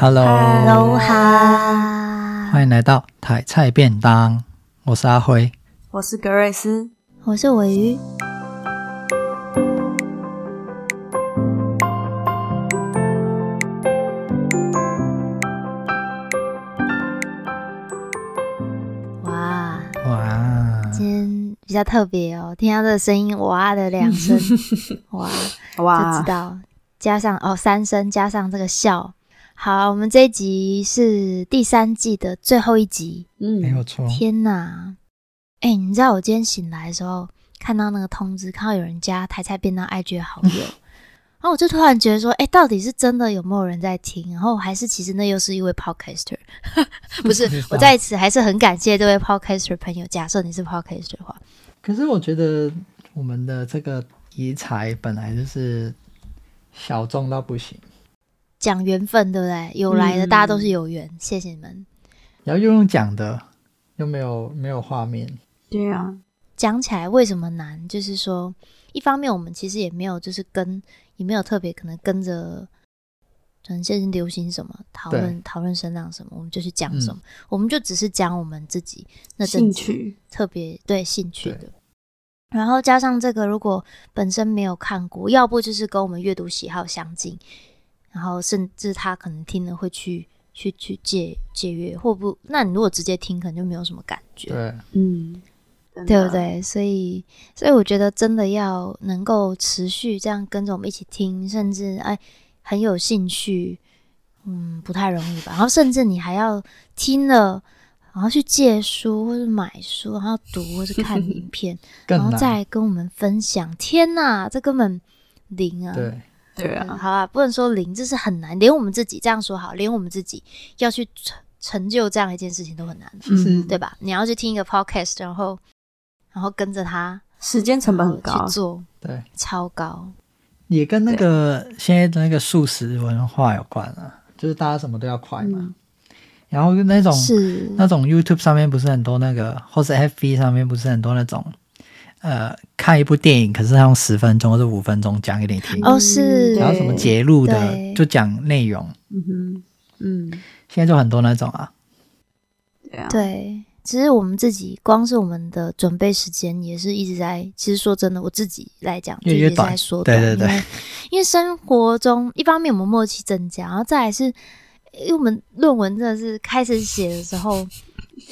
Hello，哈，欢迎来到台菜便当。我是阿辉，我是格瑞斯，我是尾鱼。哇。哇，今天比较特别哦，听到这个声音，哇的两声，哇哇，就知道加上哦三声，加上这个笑。好，我们这一集是第三季的最后一集。嗯，没有错。天哪！哎、欸，你知道我今天醒来的时候，看到那个通知，看到有人加台菜便当 IG 好友，然后我就突然觉得说，哎、欸，到底是真的有没有人在听？然后还是其实那又是一位 Podcaster？不是，我在此还是很感谢这位 Podcaster 朋友。假设你是 Podcaster 的话，可是我觉得我们的这个题材本来就是小众到不行。讲缘分，对不对？有来的，大家都是有缘。嗯、谢谢你们。然后又用讲的，又没有没有画面。对啊，讲起来为什么难？就是说，一方面我们其实也没有，就是跟也没有特别可能跟着，可能现在流行什么，讨论讨论声浪什么，我们就去讲什么。嗯、我们就只是讲我们自己那兴趣，特别对兴趣的。然后加上这个，如果本身没有看过，要不就是跟我们阅读喜好相近。然后甚至他可能听了会去去去借借阅，或不，那你如果直接听，可能就没有什么感觉。对，嗯，对不对？所以，所以我觉得真的要能够持续这样跟着我们一起听，甚至哎很有兴趣，嗯，不太容易吧？然后甚至你还要听了，然后去借书或者买书，然后读或者看影片，然后再跟我们分享。天哪，这根本零啊！对。对啊，好啊，不能说零，这是很难。连我们自己这样说好，连我们自己要去成成就这样一件事情都很难，嗯，对吧？你要去听一个 podcast，然后然后跟着他，时间成本很高，去做，对，超高。也跟那个现在的那个素食文化有关啊，就是大家什么都要快嘛。嗯、然后那种是那种 YouTube 上面不是很多那个，或是 FB 上面不是很多那种。呃，看一部电影，可是他用十分钟或者五分钟讲给你听。哦，是。然后什么节录的，就讲内容。嗯哼，嗯，现在就很多那种啊。对啊。对，其实我们自己光是我们的准备时间也是一直在。其实说真的，我自己来讲，就一直在说短。对对对。因为，因为生活中一方面我们默契增加，然后再来是，因为我们论文真的是开始写的时候，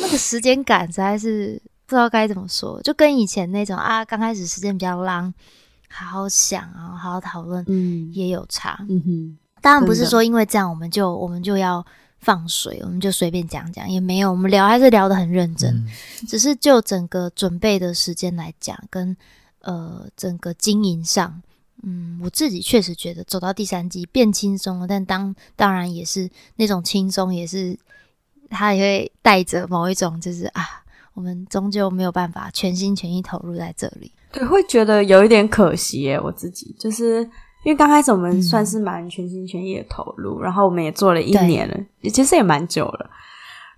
那个时间感实在是。不知道该怎么说，就跟以前那种啊，刚开始时间比较浪，好好想啊，好好讨论，嗯，也有差。嗯哼，当然不是说因为这样我们就我们就要放水，我们就随便讲讲，也没有，我们聊还是聊得很认真。嗯、只是就整个准备的时间来讲，跟呃整个经营上，嗯，我自己确实觉得走到第三季变轻松了，但当当然也是那种轻松，也是他也会带着某一种就是啊。我们终究没有办法全心全意投入在这里，对，会觉得有一点可惜耶。我自己就是因为刚开始我们算是蛮全心全意的投入，嗯、然后我们也做了一年了，对其实也蛮久了。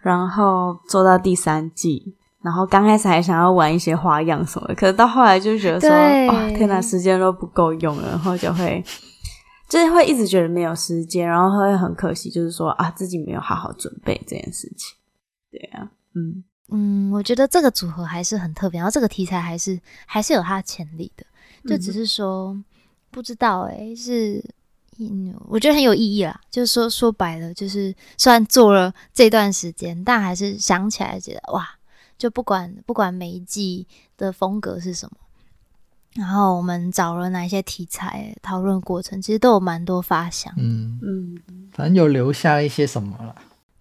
然后做到第三季，然后刚开始还想要玩一些花样什么的，可是到后来就觉得说，哇哦，天哪，时间都不够用了，然后就会就是会一直觉得没有时间，然后会很可惜，就是说啊，自己没有好好准备这件事情。对啊，嗯。嗯，我觉得这个组合还是很特别，然后这个题材还是还是有它的潜力的，就只是说、嗯、不知道诶、欸，是嗯，我觉得很有意义啦。就是说说白了，就是虽然做了这段时间，但还是想起来觉得哇，就不管不管每一季的风格是什么，然后我们找了哪一些题材，讨论过程其实都有蛮多发想，嗯嗯，反正有留下一些什么了。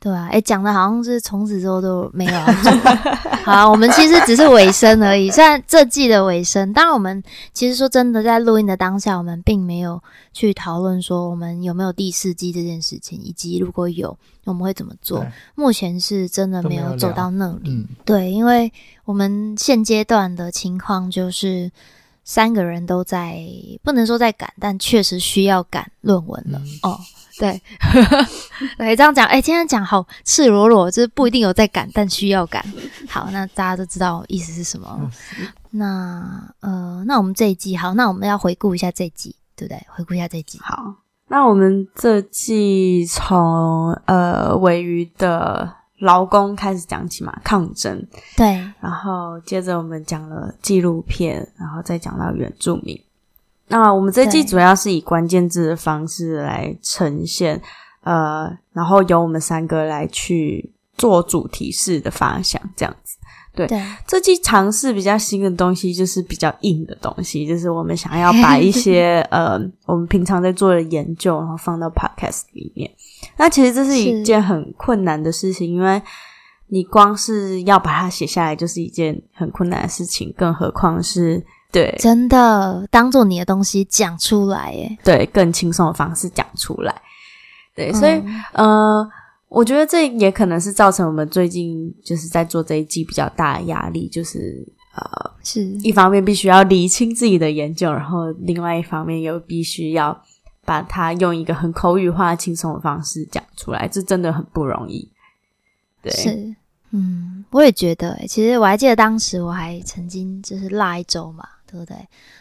对啊，哎，讲的好像是从此之后都没有了。好啊，我们其实只是尾声而已。虽然这季的尾声，当然我们其实说真的，在录音的当下，我们并没有去讨论说我们有没有第四季这件事情，以及如果有，我们会怎么做。目前是真的没有走到那里。嗯、对，因为我们现阶段的情况就是三个人都在，不能说在赶，但确实需要赶论文了。嗯、哦。对，来这样讲，哎、欸，今天讲好赤裸裸，就是不一定有在赶，但需要赶。好，那大家都知道意思是什么。嗯、那呃，那我们这一季好，那我们要回顾一下这一季，对不对？回顾一下这一季。好，那我们这季从呃尾鱼的劳工开始讲起嘛，抗争。对，然后接着我们讲了纪录片，然后再讲到原住民。那我们这季主要是以关键字的方式来呈现，呃，然后由我们三个来去做主题式的发想，这样子。对，对这季尝试比较新的东西，就是比较硬的东西，就是我们想要把一些 呃，我们平常在做的研究，然后放到 podcast 里面。那其实这是一件很困难的事情，因为你光是要把它写下来，就是一件很困难的事情，更何况是对真的当做你的东西讲出来，耶，对，更轻松的方式讲出来。对，所以、嗯、呃。我觉得这也可能是造成我们最近就是在做这一季比较大的压力，就是呃，是一方面必须要理清自己的研究，然后另外一方面又必须要把它用一个很口语化、轻松的方式讲出来，这真的很不容易。对，是，嗯，我也觉得，其实我还记得当时我还曾经就是落一周嘛。对不对？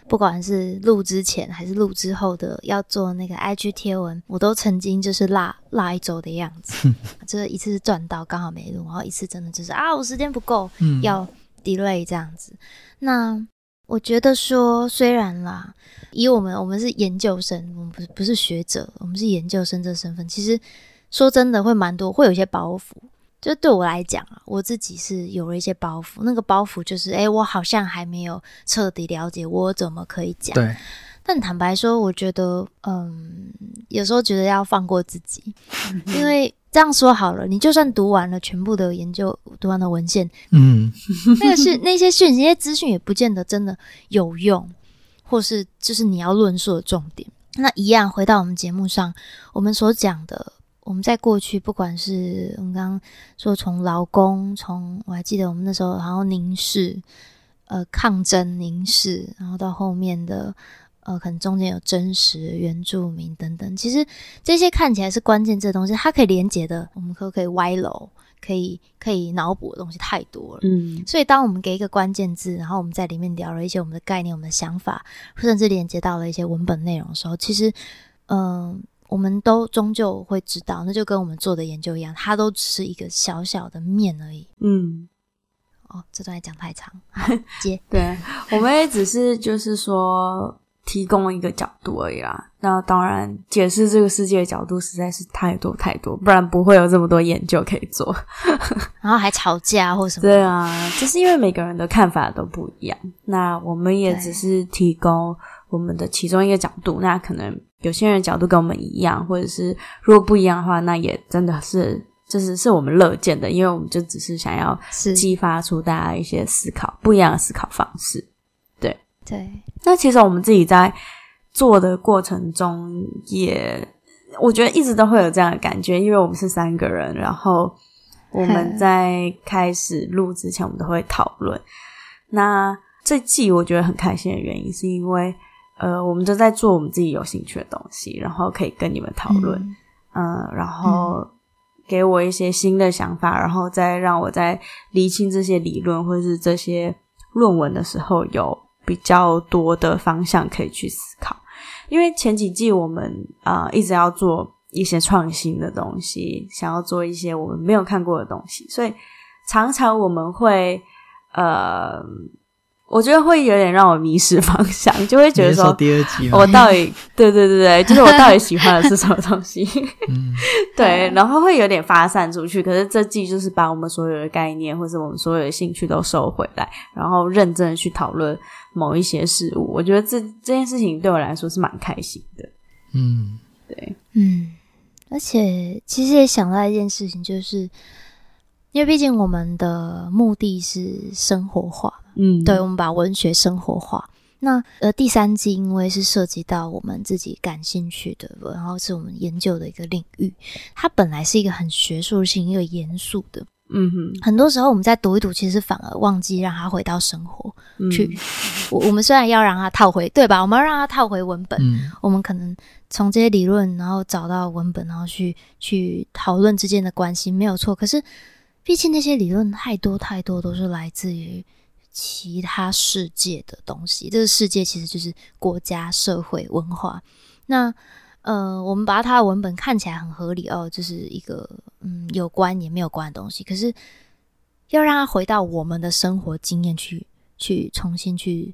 不管是录之前还是录之后的要做那个 IG 贴文，我都曾经就是落落一周的样子。这 一次是赚到刚好没录，然后一次真的就是啊，我时间不够，嗯，要 delay 这样子。那我觉得说，虽然啦，以我们我们是研究生，我们不是不是学者，我们是研究生这身份，其实说真的会蛮多，会有一些包袱。就对我来讲啊，我自己是有了一些包袱。那个包袱就是，诶，我好像还没有彻底了解我怎么可以讲。对。但坦白说，我觉得，嗯，有时候觉得要放过自己，因为这样说好了，你就算读完了全部的研究，读完了文献，嗯，那个是那些讯息、那些资讯也不见得真的有用，或是就是你要论述的重点。那一样回到我们节目上，我们所讲的。我们在过去，不管是我们刚刚说从劳工，从我还记得我们那时候，然后凝视，呃，抗争凝视，然后到后面的，呃，可能中间有真实原住民等等，其实这些看起来是关键这东西，它可以连接的，我们可不可以歪楼，可以可以脑补的东西太多了。嗯，所以当我们给一个关键字，然后我们在里面聊了一些我们的概念、我们的想法，甚至连接到了一些文本内容的时候，其实，嗯、呃。我们都终究会知道，那就跟我们做的研究一样，它都只是一个小小的面而已。嗯，哦，这段讲太长，接。对，我们也只是就是说提供一个角度而已啦。那当然，解释这个世界的角度实在是太多太多，不然不会有这么多研究可以做。然后还吵架或什么？对啊，就是因为每个人的看法都不一样。那我们也只是提供我们的其中一个角度，那可能。有些人角度跟我们一样，或者是如果不一样的话，那也真的是就是是我们乐见的，因为我们就只是想要激发出大家一些思考，不一样的思考方式。对对，那其实我们自己在做的过程中也，也我觉得一直都会有这样的感觉，因为我们是三个人，然后我们在开始录之前，我们都会讨论。那这季我觉得很开心的原因，是因为。呃，我们都在做我们自己有兴趣的东西，然后可以跟你们讨论，嗯，呃、然后给我一些新的想法，然后再让我在厘清这些理论或者是这些论文的时候，有比较多的方向可以去思考。因为前几季我们啊、呃、一直要做一些创新的东西，想要做一些我们没有看过的东西，所以常常我们会呃。我觉得会有点让我迷失方向，就会觉得说，第二集我到底 对对对对，就是我到底喜欢的是什么东西？嗯，对，然后会有点发散出去。可是这季就是把我们所有的概念或是我们所有的兴趣都收回来，然后认真的去讨论某一些事物。我觉得这这件事情对我来说是蛮开心的。嗯，对，嗯，而且其实也想到一件事情，就是因为毕竟我们的目的是生活化。嗯，对，我们把文学生活化。那呃，第三季因为是涉及到我们自己感兴趣的，然后是我们研究的一个领域，它本来是一个很学术性、一个严肃的。嗯哼，很多时候我们在读一读，其实反而忘记让它回到生活去。嗯、我我们虽然要让它套回，对吧？我们要让它套回文本。嗯，我们可能从这些理论，然后找到文本，然后去去讨论之间的关系，没有错。可是，毕竟那些理论太多太多，都是来自于。其他世界的东西，这个世界其实就是国家、社会、文化。那呃，我们把它的文本看起来很合理哦，就是一个嗯有关也没有关的东西。可是要让它回到我们的生活经验去，去重新去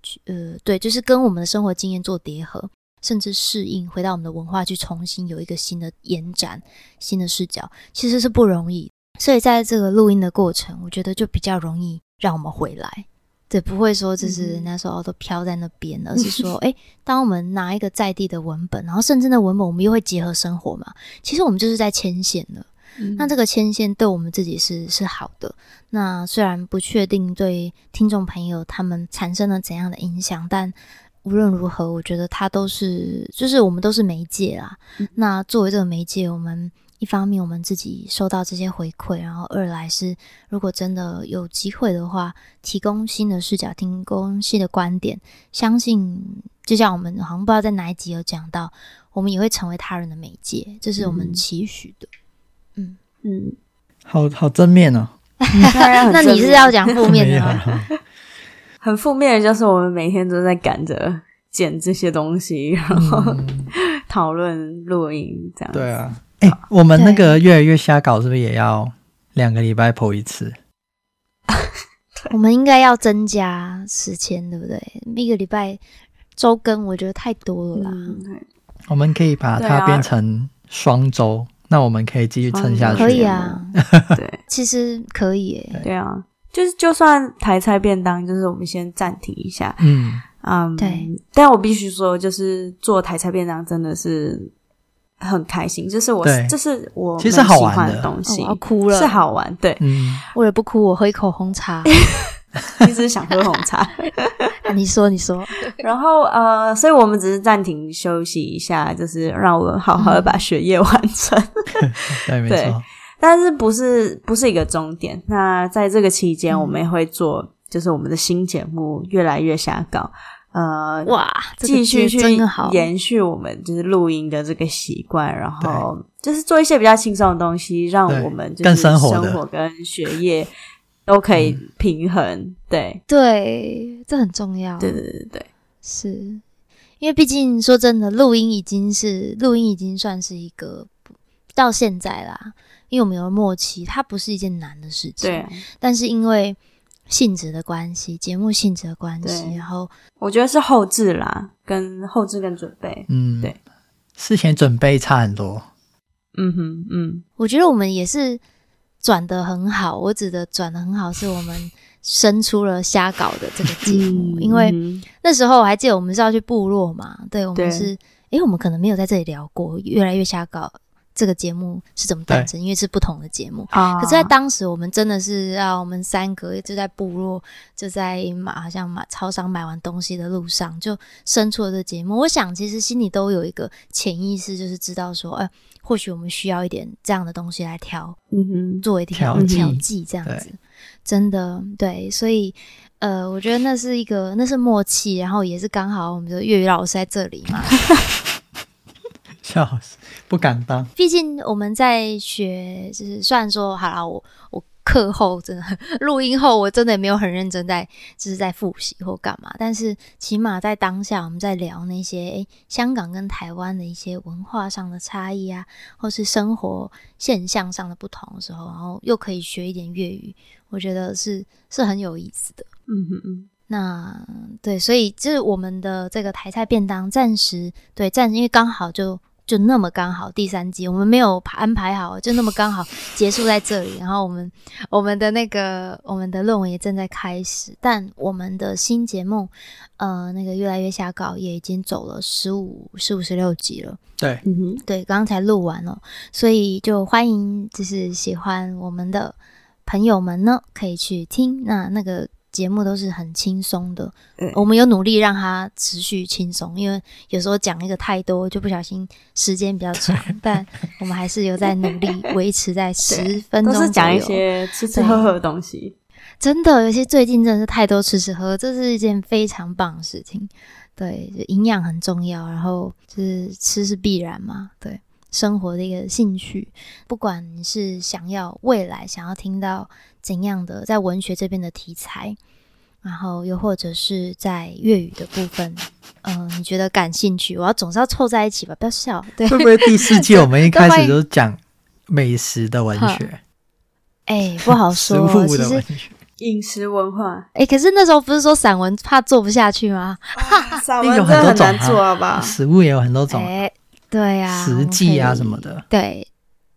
去呃，对，就是跟我们的生活经验做叠合，甚至适应，回到我们的文化去重新有一个新的延展、新的视角，其实是不容易。所以在这个录音的过程，我觉得就比较容易让我们回来。对，不会说就是人家说哦都飘在那边，而是说，诶，当我们拿一个在地的文本，然后甚至那文本我们又会结合生活嘛，其实我们就是在牵线了。嗯、那这个牵线对我们自己是是好的。那虽然不确定对听众朋友他们产生了怎样的影响，但无论如何，我觉得它都是，就是我们都是媒介啦。嗯、那作为这个媒介，我们。一方面，我们自己收到这些回馈，然后二来是，如果真的有机会的话，提供新的视角，提供新的观点，相信就像我们好像不知道在哪一集有讲到，我们也会成为他人的媒介，这是我们期许的。嗯嗯，好好正面哦。那你是要讲负面的 吗？很负面的就是我们每天都在赶着剪这些东西，然后讨论录音这样。对啊。哎、欸，我们那个越来越瞎搞，是不是也要两个礼拜 po 一次？我们应该要增加时间，对不对？一个礼拜周更，我觉得太多了啦。嗯、我们可以把它变成双周，啊、那我们可以继续撑下去。可以啊，对，其实可以。对啊，就是就算台菜便当，就是我们先暂停一下。嗯嗯，对。但我必须说，就是做台菜便当真的是。很开心，就是我，对这是我其实好玩的东西。我哭了，是好玩，对。嗯，为了不哭，我喝一口红茶。一直想喝红茶。你说，你说。然后呃，所以我们只是暂停休息一下，就是让我们好好的把学业完成。对，没错。但是不是不是一个终点？那在这个期间，我们也会做，就是我们的新节目越来越瞎搞。呃，哇，继续去延续我们就是录音的这个习惯，然后就是做一些比较轻松的东西，让我们就是生活跟学业都可以平衡。对对，这很重要。对对对对，是因为毕竟说真的，录音已经是录音已经算是一个到现在啦，因为我们有了默契，它不是一件难的事情。对，但是因为。性质的关系，节目性质的关系，然后我觉得是后置啦，跟后置跟准备，嗯，对，事前准备差很多，嗯哼，嗯，我觉得我们也是转的很好。我指的转的很好，是我们生出了瞎搞的这个节目，嗯、因为那时候我还记得我们是要去部落嘛，对，我们是，诶对我们可能没有在这里聊过，越来越瞎搞。这个节目是怎么诞生？因为是不同的节目。啊、可是，在当时，我们真的是要我们三个就在部落，就在马好像马超商买完东西的路上，就生出了这个节目。我想，其实心里都有一个潜意识，就是知道说，哎、呃，或许我们需要一点这样的东西来调，嗯哼，作为调调剂这样子。真的，对，所以，呃，我觉得那是一个，那是默契，然后也是刚好我们的粤语老师在这里嘛。笑死，不敢当。毕竟我们在学，就是虽然说好了，我我课后真的录音后，我真的也没有很认真在，就是在复习或干嘛。但是起码在当下，我们在聊那些诶香港跟台湾的一些文化上的差异啊，或是生活现象上的不同的时候，然后又可以学一点粤语，我觉得是是很有意思的。嗯嗯嗯。那对，所以就是我们的这个台菜便当，暂时对，暂时因为刚好就。就那么刚好，第三季我们没有安排好，就那么刚好结束在这里。然后我们我们的那个我们的论文也正在开始，但我们的新节目，呃，那个越来越下稿也已经走了十五、十五、十六集了。对，嗯哼，对，刚刚才录完了，所以就欢迎就是喜欢我们的朋友们呢，可以去听那那个。节目都是很轻松的，嗯、我们有努力让它持续轻松，因为有时候讲一个太多就不小心时间比较长，但我们还是有在努力维持在十分钟。都是讲一些吃吃喝喝的东西，真的有些最近真的是太多吃吃喝喝，这是一件非常棒的事情。对，营养很重要，然后就是吃是必然嘛，对。生活的一个兴趣，不管你是想要未来想要听到怎样的在文学这边的题材，然后又或者是在粤语的部分，嗯、呃，你觉得感兴趣，我要总是要凑在一起吧，不要笑。对，会不会第四季 我们一开始就讲美食的文学？哎，不好说。食物的文学，饮食文化。哎，可是那时候不是说散文怕做不下去吗？散文真的很难做，好吧？食物也有很多种。哎，对呀，食记啊什么的。对。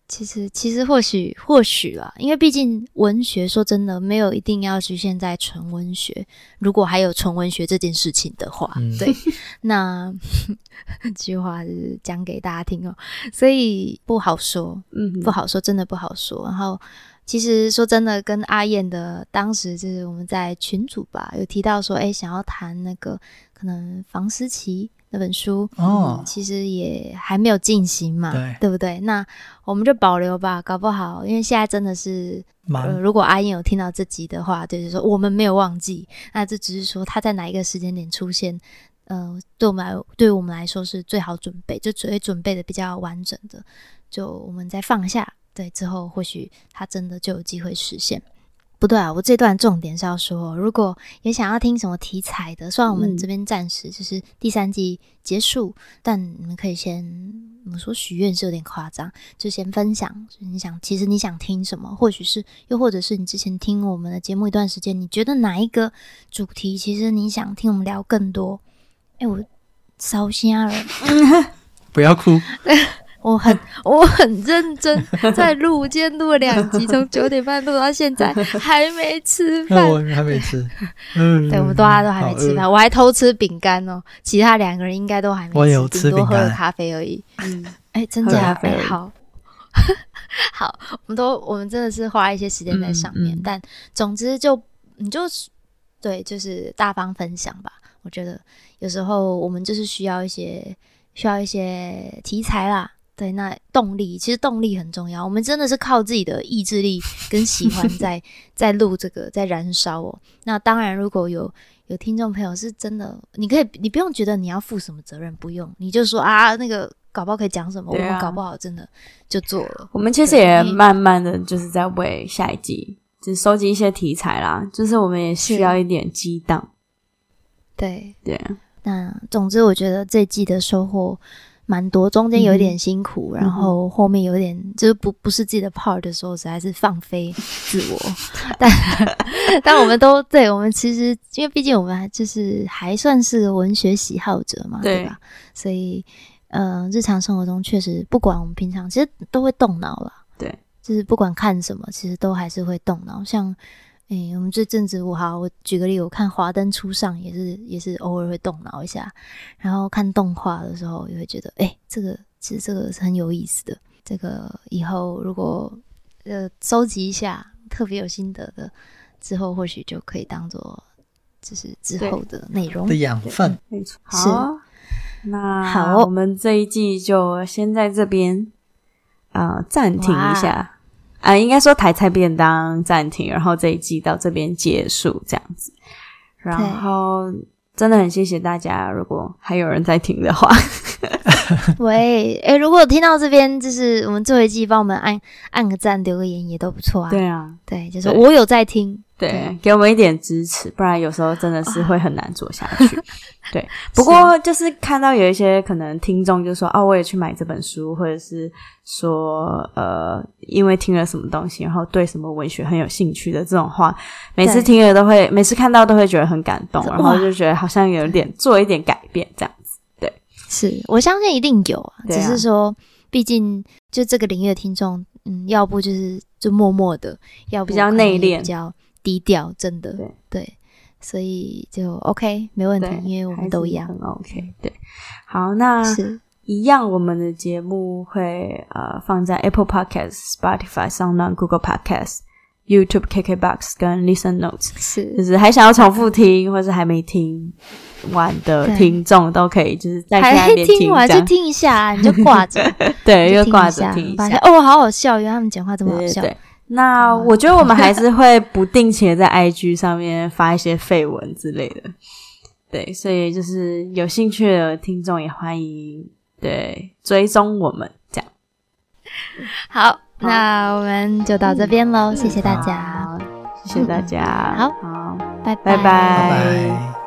其实，其实或许或许啦，因为毕竟文学说真的没有一定要局限在纯文学。如果还有纯文学这件事情的话，嗯、对，那 这句话是讲给大家听哦，所以不好说，嗯，不好说，真的不好说。然后，其实说真的，跟阿燕的当时就是我们在群组吧，有提到说，哎，想要谈那个可能房思琪。那本书哦、嗯，其实也还没有进行嘛，对，对不对？那我们就保留吧，搞不好，因为现在真的是，呃、如果阿燕有听到这集的话，就是说我们没有忘记，那这只是说他在哪一个时间点出现，呃，对我们来，对我们来说是最好准备，就准备准备的比较完整的，就我们再放下，对，之后或许他真的就有机会实现。不对啊，我这段重点是要说，如果有想要听什么题材的，虽然我们这边暂时就是第三季结束，嗯、但你们可以先，我们说许愿是有点夸张，就先分享，你想，其实你想听什么，或许是，又或者是你之前听我们的节目一段时间，你觉得哪一个主题，其实你想听我们聊更多？哎，我烧瞎了，不要哭。我很 我很认真在录，今天录了两集，从 九点半录到现在还没吃饭，我还没吃。嗯对，我们大家都还没吃饭，我还偷吃饼干哦。其他两个人应该都还没吃，我有吃饼干，多喝了咖啡而已。嗯，哎，真假咖啡好，好，我们都我们真的是花一些时间在上面，但总之就你就对，就是大方分享吧。我觉得有时候我们就是需要一些需要一些题材啦。对，那动力其实动力很重要。我们真的是靠自己的意志力跟喜欢 在在录这个，在燃烧哦。那当然，如果有有听众朋友是真的，你可以，你不用觉得你要负什么责任，不用，你就说啊，那个搞不好可以讲什么，啊、我们搞不好真的就做了。我们其实也慢慢的就是在为下一季，就是收集一些题材啦。就是我们也需要一点激荡。对对，那总之我觉得这季的收获。蛮多，中间有一点辛苦，嗯、然后后面有点、嗯、就是不不是自己的 part 的时候，实在是放飞自我。但 但我们都对，我们其实因为毕竟我们还就是还算是个文学喜好者嘛，对，对吧？所以呃，日常生活中确实不管我们平常其实都会动脑了，对，就是不管看什么，其实都还是会动脑，像。哎、欸，我们这阵子我好，我举个例，我看《华灯初上》也是也是偶尔会动脑一下，然后看动画的时候也会觉得，哎、欸，这个其实这个是很有意思的。这个以后如果呃收集一下特别有心得的，之后或许就可以当做就是之后的内容的养分。没错，好，那好，我们这一季就先在这边啊暂停一下。啊，应该说台菜便当暂停，然后这一季到这边结束这样子。然后真的很谢谢大家，如果还有人在听的话，喂，诶，如果听到这边，就是我们最后一季，帮我们按按个赞，留个言也都不错啊。对啊，对，就是我有在听。对，给我们一点支持，不然有时候真的是会很难做下去。哦、对，不过就是看到有一些可能听众就说：“哦，我也去买这本书，或者是说，呃，因为听了什么东西，然后对什么文学很有兴趣的这种话，每次听了都会，每次看到都会觉得很感动，然后就觉得好像有点做一点改变这样是我相信一定有啊，只是说，毕竟就这个领域的听众，嗯，要不就是就默默的，要不比较内敛，比较。低调，真的。对，对，所以就 OK，没问题，因为我们都一样，OK，对。好，那一样，我们的节目会呃放在 Apple Podcast、Spotify、SoundOn、Google Podcast、YouTube、KKBox 跟 Listen Notes，是，就是还想要重复听，或是还没听完的听众都可以，就是在下面听完就听一下，你就挂着，对，就挂着听一下，哦，好好笑，因为他们讲话这么好笑。那我觉得我们还是会不定期的在 IG 上面发一些绯闻之类的，对，所以就是有兴趣的听众也欢迎对追踪我们这样。好，那我们就到这边喽，谢谢大家，谢谢大家，好，好，拜。拜拜。拜拜。